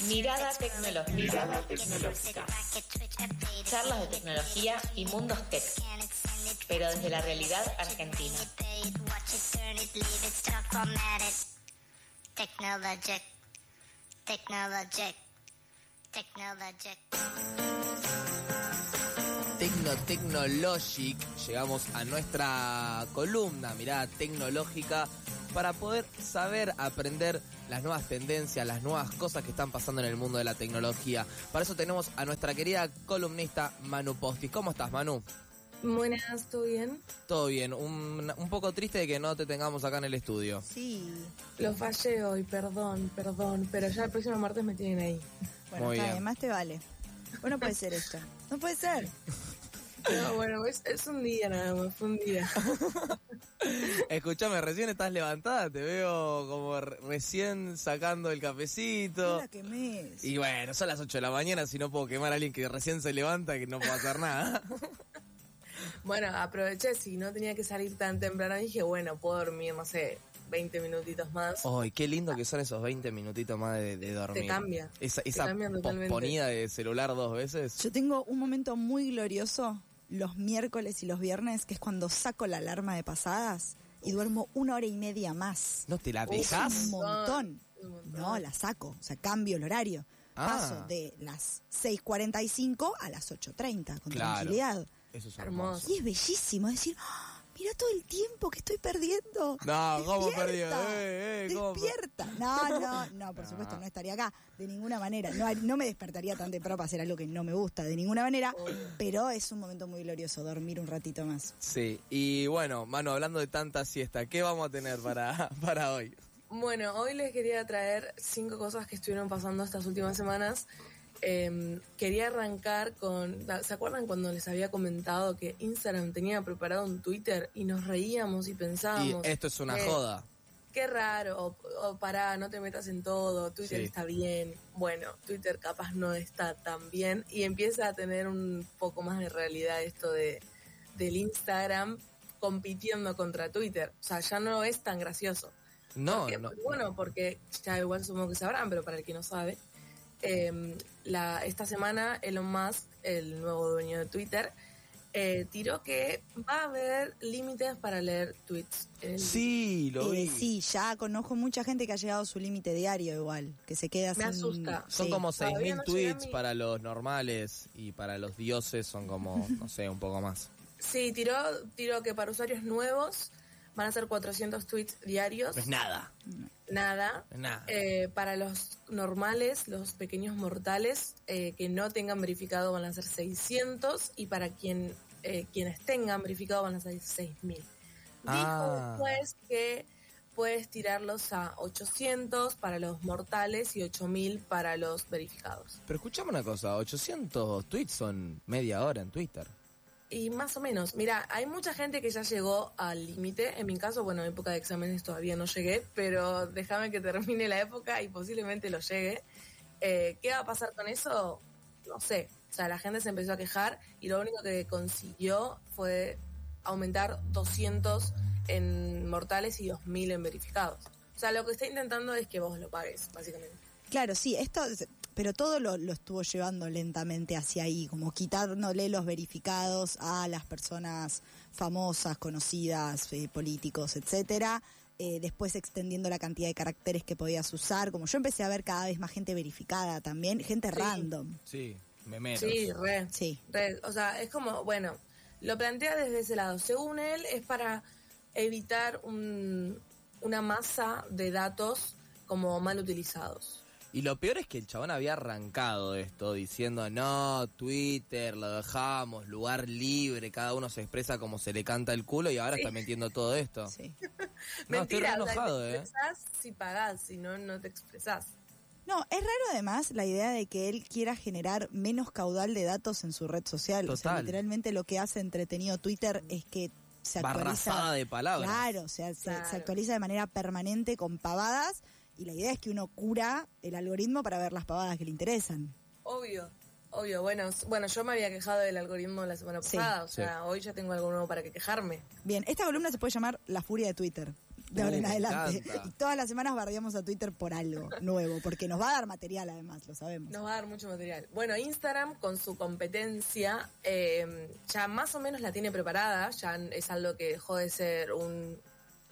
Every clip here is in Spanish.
Mirada tecnológica. Charlas de tecnología y mundos tech, pero desde la realidad argentina. Technologic. Technologic. Technologic. Tecno Technologic, llegamos a nuestra columna, mirada tecnológica, para poder saber aprender las nuevas tendencias, las nuevas cosas que están pasando en el mundo de la tecnología. Para eso tenemos a nuestra querida columnista Manu Postis. ¿Cómo estás, Manu? Buenas, ¿todo bien? Todo bien, un, poco triste de que no te tengamos acá en el estudio. Sí. Lo fallé hoy, perdón, perdón, pero ya el próximo martes me tienen ahí. Bueno, Muy está más te vale. Bueno, puede ser esto. No puede ser. No, bueno, es, es, un día nada más, fue un día. Escúchame, recién estás levantada, te veo como recién sacando el cafecito. Y bueno, son las 8 de la mañana, si no puedo quemar a alguien que recién se levanta, que no puedo hacer nada. bueno, aproveché, si no tenía que salir tan temprano, dije, bueno, puedo dormir, no sé, 20 minutitos más. Ay, qué lindo que son esos 20 minutitos más de, dormir. Te cambia. Esa, esa posponida de celular dos veces. Yo tengo un momento muy glorioso los miércoles y los viernes, que es cuando saco la alarma de pasadas y duermo una hora y media más. ¿No te la dejas? Un montón. No, la saco, o sea, cambio el horario. Ah. Paso de las 6.45 a las 8.30 con tranquilidad. Eso es hermoso. Y es bellísimo, decir, mira todo el tiempo que estoy perdiendo. No, ¿cómo perdiendo? Eh, eh, Despierta. No, no, no, por supuesto, no estaría acá de ninguna manera. No, no me despertaría tan temprano para hacer algo que no me gusta de ninguna manera, pero es un momento muy glorioso dormir un ratito más. Sí, y bueno, Manu, hablando de tanta siesta, ¿qué vamos a tener para, para hoy? Bueno, hoy les quería traer cinco cosas que estuvieron pasando estas últimas semanas Em, quería arrancar con, ¿se acuerdan cuando les había comentado que Instagram tenía preparado un Twitter y nos reíamos y pensábamos... Y esto es una joda. Qué raro, o, pará, no te metas en todo, Twitter está bien. Bueno, Twitter capaz no está tan bien y empieza a tener un poco más de realidad esto de del Instagram compitiendo contra Twitter. O sea, ya no es tan gracioso. No, no. Bueno, porque ya igual supongo que sabrán, pero para el que no sabe, eh, la, esta semana Elon Musk, el nuevo dueño de Twitter, eh, tiró que va a haber límites para leer tweets. Sí, lo vi. sí, ya conozco mucha gente que ha llegado a su límite diario igual, que se queda Me asusta. Son como 6.000 tweets para los normales y para los dioses son como, no sé, un poco más. Sí, tiró, tiró que para usuarios nuevos van a ser 400 tweets diarios. es nada. Nada. Nada. Eh, para los normales, los pequeños mortales eh, que no tengan verificado van a ser 600 y para quien eh, quienes tengan verificado van a ser 6000. Ah. Dijo pues que puedes tirarlos a 800 para los mortales y 8000 para los verificados. Pero escuchame una cosa, 800 tweets son media hora en Twitter. Y más o menos, mira, hay mucha gente que ya llegó al límite. En mi caso, bueno, en época de exámenes todavía no llegué, pero déjame que termine la época y posiblemente lo llegue. Eh, ¿Qué va a pasar con eso? No sé. O sea, la gente se empezó a quejar y lo único que consiguió fue aumentar 200 en mortales y 2000 en verificados. O sea, lo que está intentando es que vos lo pagues, básicamente. Claro, sí, esto pero todo lo, estuvo llevando lentamente hacia ahí, como quitándole los verificados a las personas famosas, conocidas, eh, políticos, etcétera. Eh, después extendiendo la cantidad de caracteres que podías usar, como yo empecé a ver cada vez más gente verificada también, gente random. Sí, me Sí, re. Sí. O sea, es como, bueno, lo plantea desde ese lado. Según él, es para evitar una masa de datos como mal utilizados. Y lo peor es que el chabón había arrancado esto diciendo, no, Twitter, lo dejamos, lugar libre, cada uno se expresa como se le canta el culo y ahora está metiendo todo esto. Sí. no, Mentira, estoy enojado, ¿eh? si pagás, si no, no te expresás. No, es raro además la idea de que él quiera generar menos caudal de datos en su red social. O sea, literalmente lo que hace entretenido Twitter es que se actualiza. de palabras. Claro, o sea, se actualiza de manera permanente con pavadas y la idea es que uno cura el algoritmo para ver las pavadas que le interesan. Obvio, obvio. Bueno, bueno, yo me había quejado del algoritmo la semana pasada, o sea, hoy ya tengo algo nuevo para que quejarme. Bien, esta columna se puede llamar La furia de Twitter. de ahora en Uh, me adelante. encanta. Y todas las semanas bardeamos a Twitter por algo nuevo, porque nos va a dar material además, lo sabemos. Nos va a dar mucho material. Bueno, Instagram con su competencia eh, ya más o menos la tiene preparada, ya es algo que dejó de ser un-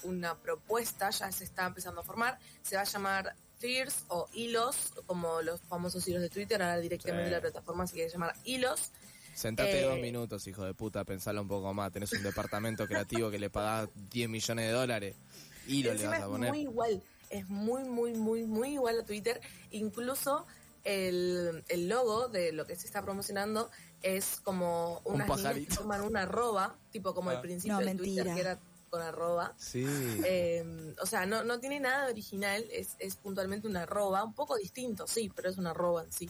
una propuesta, ya se está empezando a formar. Se va a llamar Fears o Hilos, como los famosos hilos de Twitter, ahora directamente Sí. la plataforma se quiere llamar Hilos. Sentate Eh, dos minutos, hijo de puta, pensalo un poco más. Tenés un departamento creativo que le pagás 10 millones de dólares y lo le vas es a poner. muy igual, es muy, muy, muy, muy igual a Twitter. Incluso el, el logo de lo que se está promocionando es como Un unas líneas pajarito. que toman una arroba, tipo como Ah. el principio No, de mentira. Twitter, que era con arroba. Sí. Eh, o sea, no, no tiene nada original, es, es puntualmente una arroba, un poco distinto, sí, pero es una arroba en sí.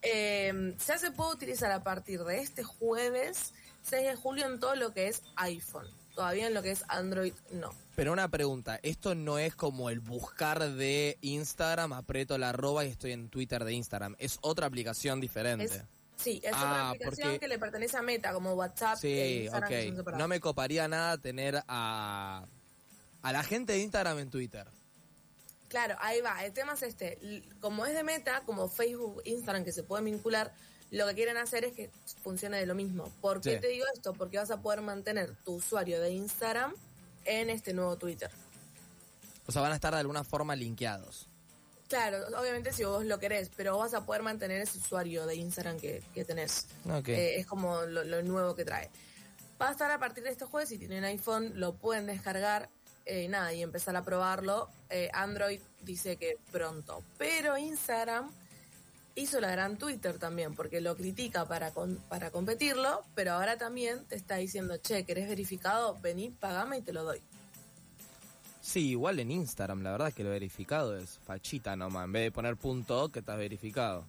Eh, ya se puede utilizar a partir de este jueves 6 de julio en todo lo que es iPhone. Todavía en lo que es Android no. Pero una pregunta, esto no es como el buscar de Instagram, aprieto la arroba y estoy en Twitter de Instagram. Es otra aplicación diferente. Es- Sí, es Ah, una aplicación porque- que le pertenece a Meta, como WhatsApp e Sí, Instagram, que son ok. No me coparía nada tener a, a la gente de Instagram en Twitter. Claro, ahí va. El tema es este. Como es de Meta, como Facebook, Instagram, que se pueden vincular, lo que quieren hacer es que funcione de lo mismo. ¿Por qué Sí. te digo esto? Porque vas a poder mantener tu usuario de Instagram en este nuevo Twitter. O sea, van a estar de alguna forma linkeados. Claro, obviamente si vos lo querés, pero vas a poder mantener ese usuario de Instagram que, que tenés. Ok. Eh, es como lo, lo nuevo que trae. Va a estar a partir de este jueves, si tienen iPhone lo pueden descargar, eh, nada, y empezar a probarlo. Eh, Android dice que pronto, pero Instagram hizo la gran Twitter también, porque lo critica para, con- para competirlo, pero ahora también te está diciendo, che, ¿querés verificado? Vení, pagame y te lo doy. Sí, igual en Instagram, la verdad que lo verificado es fachita nomás. En vez de poner punto que estás verificado.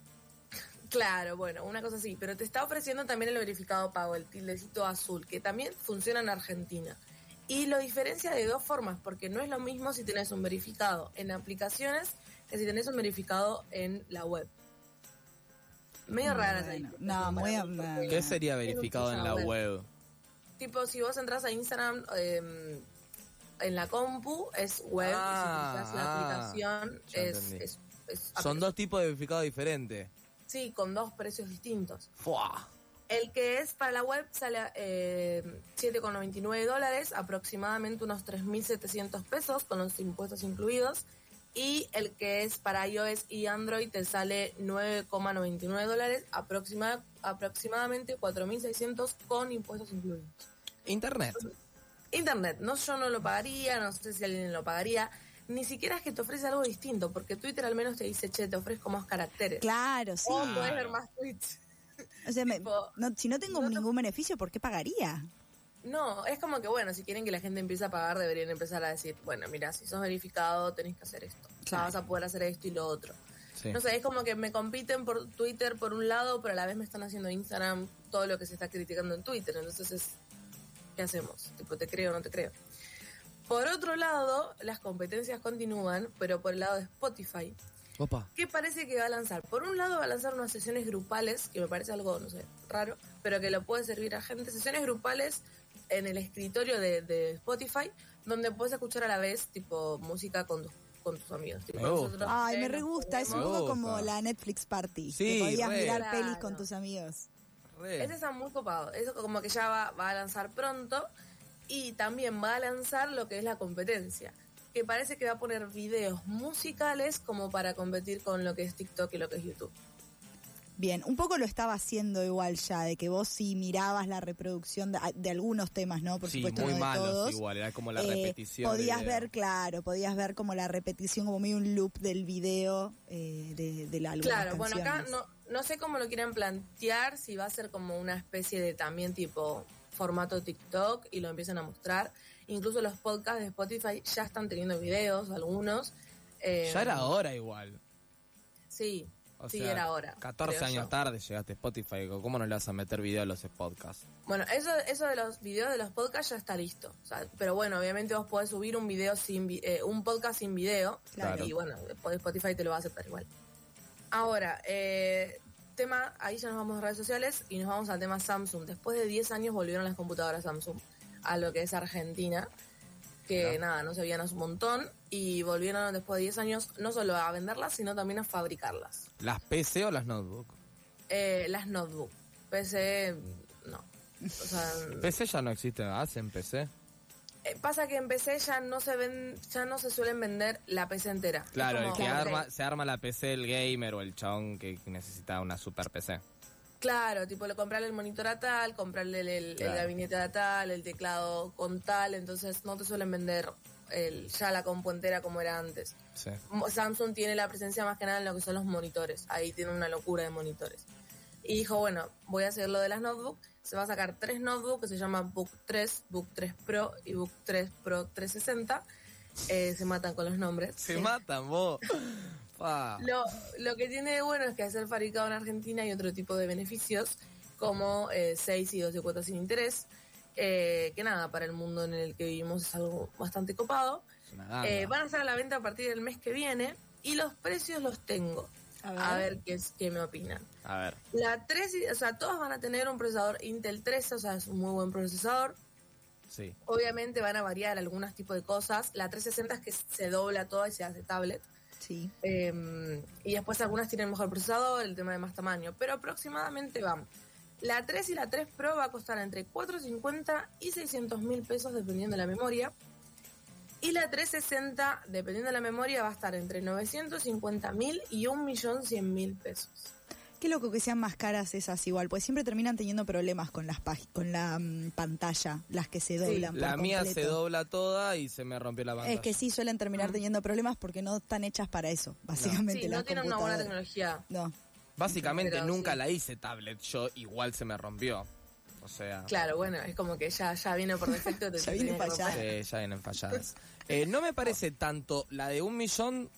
Claro, bueno, una cosa así, pero te está ofreciendo también el verificado pago, el tildecito azul, que también funciona en Argentina. Y lo diferencia de dos formas, porque no es lo mismo si tenés un verificado en aplicaciones que si tenés un verificado en la web. Medio rara esa Bueno, diferencia no, muy ¿Qué sería verificado en la web? Tipo, si vos entras a Instagram eh, en la compu, es web, Ah, y si utilizas la ah, aplicación, es, entendí. es, es Son dos tipos de verificado diferentes. Sí, con dos precios distintos. ¡Fua! El que es para la web sale eh, 7,99 dólares, aproximadamente unos 3.700 pesos con los impuestos incluidos. Y el que es para iOS y Android te sale 9,99 dólares, aproxima- aproximadamente 4.600 con impuestos incluidos. Internet. Internet, no yo no lo pagaría, no sé si alguien lo pagaría. Ni siquiera es que te ofrece algo distinto, porque Twitter al menos te dice, che, te ofrezco más caracteres. Claro, sí. O podés ver más tweets. O sea, me- no- si no tengo no te- ningún beneficio, ¿por qué pagaría? No, es como que bueno, si quieren que la gente empiece a pagar, deberían empezar a decir, bueno, mira, si sos verificado, tenés que hacer esto. O sea, Claro. vas a poder hacer esto y lo otro. Sí. No sé, es como que me compiten por Twitter por un lado, pero a la vez me están haciendo Instagram todo lo que se está criticando en Twitter. Entonces es, ¿qué hacemos? Tipo, ¿te creo o no te creo? Por otro lado, las competencias continúan, pero por el lado de Spotify. Opa. ¿Qué parece que va a lanzar? Por un lado va a lanzar unas sesiones grupales, que me parece algo, no sé, raro, pero que lo puede servir a gente. Sesiones grupales en el escritorio de, de Spotify, donde puedes escuchar a la vez, tipo, música con, tus- con tus amigos. Tipo, Me gusta. nosotros, Ay, eh, me re gusta. Es un poco como la Netflix Party. Sí, que podías re. mirar Claro. pelis con tus amigos. Re. Ese está muy copado. Eso como que ya va, va a lanzar pronto. Y también va a lanzar lo que es la competencia. Que parece que va a poner videos musicales como para competir con lo que es TikTok y lo que es YouTube. Bien, un poco lo estaba haciendo igual ya, de que vos sí mirabas la reproducción de, de algunos temas, ¿no? Por sí, supuesto, muy no de malos todos. igual, era como la Eh, repetición. podías ver, claro, podías ver como la repetición, como medio un loop del video eh, de, de la algunas Claro, bueno, acá no, no sé cómo lo quieren plantear, si va a ser como una especie de también tipo formato TikTok y lo empiezan a mostrar. Incluso los podcasts de Spotify ya están teniendo videos, algunos. Eh, Ya era hora igual. Sí, O sí, sea, era hora. 14 creo años yo. tarde llegaste a Spotify. ¿Cómo no le vas a meter video a los podcasts? Bueno, eso, eso de los videos de los podcasts ya está listo. O sea, pero bueno, obviamente vos podés subir un video sin eh, un podcast sin video. Claro. Y bueno, Spotify te lo va a aceptar igual. Ahora, eh, tema, ahí ya nos vamos a redes sociales y nos vamos al tema Samsung. Después de 10 años volvieron las computadoras Samsung a lo que es Argentina. que nada, no se veían hace un montón y volvieron después de 10 años no solo a venderlas, sino también a fabricarlas. ¿Las PC o las notebook? Eh, las notebook. PC, no. O sea, PC ya no existe más en PC. Eh, pasa que en PC ya no se ven, ya no se suelen vender la PC entera. Claro, el que arma, se arma la PC, el gamer o el chabón que necesita una super PC. Claro, tipo, le comprarle el monitor a tal, comprarle el, el- gabinete a tal, el teclado con tal, entonces no te suelen vender el, ya la compu entera como era antes. Sí. Samsung tiene la presencia más que nada en lo que son los monitores, ahí tiene una locura de monitores. Y dijo, bueno, voy a hacer lo de las notebooks, se va a sacar tres notebooks que se llaman Book 3, Book 3 Pro y Book 3 Pro 360. Eh, se matan con los nombres. Se Eh, matan vos. Lo, lo que tiene de bueno es que al ser fabricado en Argentina hay otro tipo de beneficios, como 6 y 12 cuotas sin interés, eh, que nada, para el mundo en el que vivimos es algo bastante copado. Eh, van a estar a la venta a partir del mes que viene y los precios los tengo. A ver. A ver qué, es, qué me opinan. A ver. La 3, y- o sea, todos van a tener un procesador Intel 13, o sea, es un muy buen procesador. Sí. Obviamente van a variar algunos tipos de cosas. La 360 es que se dobla toda y se hace tablet. Sí. Eh, y después algunas tienen mejor procesador, el tema de más tamaño. Pero aproximadamente van. La 3 y la 3 Pro va a costar entre 450 y 600 mil pesos dependiendo de la memoria. Y la 360, dependiendo de la memoria, va a estar entre 950 mil y 1.100.000 pesos. Qué loco que sean más caras esas igual, pues siempre terminan teniendo problemas con las con la mm, pantalla, las que se doblan. por La mía se dobla toda y se me rompió la pantalla. Es que sí suelen terminar teniendo problemas porque no están hechas para eso, básicamente. Sí, no tienen una buena tecnología. No. Básicamente Pero nunca sí. la hice tablet yo, igual se me rompió. O sea, Claro, bueno, es como que ya, ya viene por defecto. te Ya viene fallada. romper. sí, ya vienen falladas. Eh, no me parece tanto la de un millón,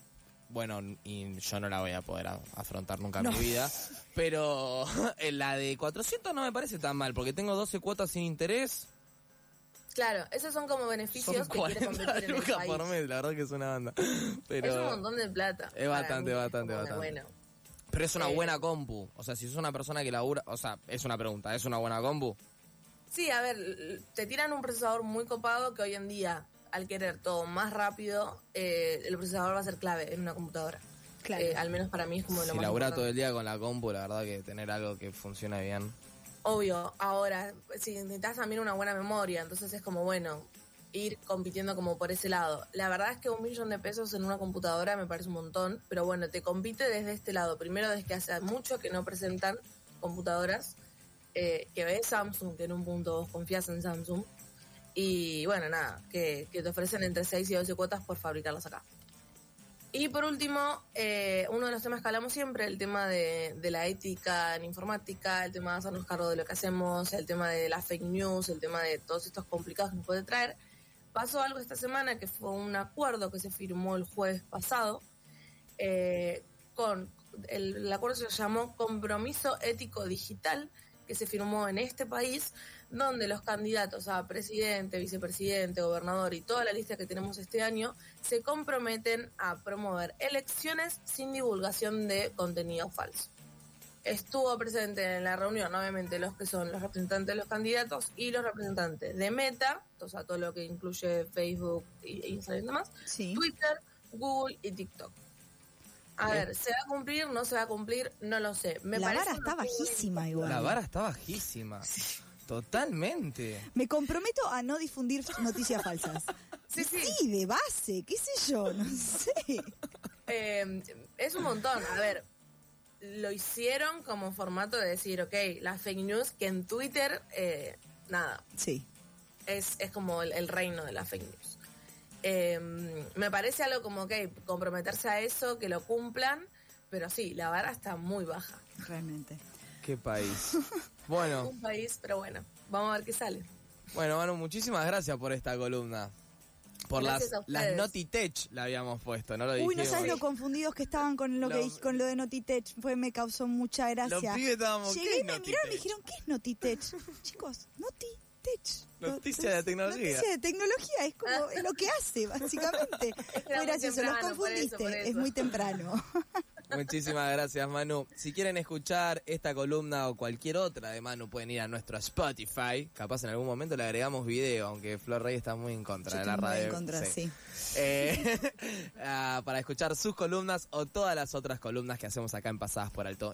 bueno, y yo no la voy a poder a- afrontar nunca en No. mi vida, pero eh, la de 400 no me parece tan mal, porque tengo 12 cuotas sin interés, Claro, esos son como beneficios son que quiere 40 competir en el lucas país. por mes, la verdad que es una banda. Pero... Es un montón de plata. Es bastante, mí, bastante, bastante. Bueno, Pero es una Eh, buena compu. O sea, si sos una persona que labura. O sea, es una pregunta. ¿Es una buena compu? Sí, a ver, te tiran un procesador muy copado que hoy en día, al querer todo más rápido, eh, el procesador va a ser clave en una computadora. Claro. Eh, al menos para mí es como lo Si más labura importante. todo el día con la compu, la verdad que tener algo que funcione bien. Obvio, ahora, si necesitas también una buena memoria, entonces es como, bueno, ir compitiendo como por ese lado. La verdad es que un millón de pesos en una computadora me parece un montón, pero bueno, te compite desde este lado. Primero, desde que hace mucho que no presentan computadoras, eh, que ves Samsung, que en un punto vos confías en Samsung, y bueno, nada, que, te ofrecen entre 6 y 12 cuotas por fabricarlas acá. Y por último, eh, uno de los temas que hablamos siempre, el tema de, de la ética en informática, el tema de hacernos cargo de lo que hacemos, el tema de la fake news, el tema de todos estos complicados que nos puede traer. Pasó algo esta semana que fue un acuerdo que se firmó el jueves pasado eh, el, el acuerdo se llamó Compromiso Ético Digital que se firmó en este país, donde los candidatos a presidente, vicepresidente, gobernador y toda la lista que tenemos este año se comprometen a promover elecciones sin divulgación de contenido falso. Estuvo presente en la reunión, obviamente, los que son los representantes de los candidatos y los representantes de Meta, o sea, todo lo que incluye Facebook y Instagram y demás, Sí. Twitter, Google y TikTok. A ver, ¿se va a cumplir? ¿No se va a cumplir? No lo sé. Me la parece vara está bajísima igual. La vara está bajísima. Totalmente. Me comprometo a no difundir noticias falsas. Sí, sí. Sí, de base, qué sé yo, no sé. Eh, es un montón. A ver, lo hicieron como formato de decir, ok, la fake news, que en Twitter, eh, nada, Sí. es, es como el, el reino de la fake news. Eh, me parece algo como, ok, comprometerse a eso, que lo cumplan, pero sí, la vara está muy baja. Realmente. Qué país. Bueno, Un país, pero bueno, vamos a ver qué sale. bueno, Manu, muchísimas gracias por esta columna. Por Gracias las, las. Notitech la habíamos puesto, ¿no lo Uy, no dijimos? sabes lo confundidos que estaban con lo, que Lo- dij- con lo de Notitech. Fue, me causó mucha gracia. Los pibes estábamos, ¿qué Llegué y me miraron y me dijeron, ¿qué es Notitech? Chicos, Notitech. Noticia de tecnología. Noticia de tecnología, es como es lo que hace, básicamente. Muy gracioso, los temprano, por eso, confundiste, es muy temprano. Muchísimas gracias, Manu. Si quieren escuchar esta columna o cualquier otra de Manu, pueden ir a nuestro Spotify. Capaz en algún momento le agregamos video, aunque Flor Rey está muy en contra Yo de la estoy muy radio. en contra, sí. Eh, ah, para escuchar sus columnas o todas las otras columnas que hacemos acá en Pasadas por Alto.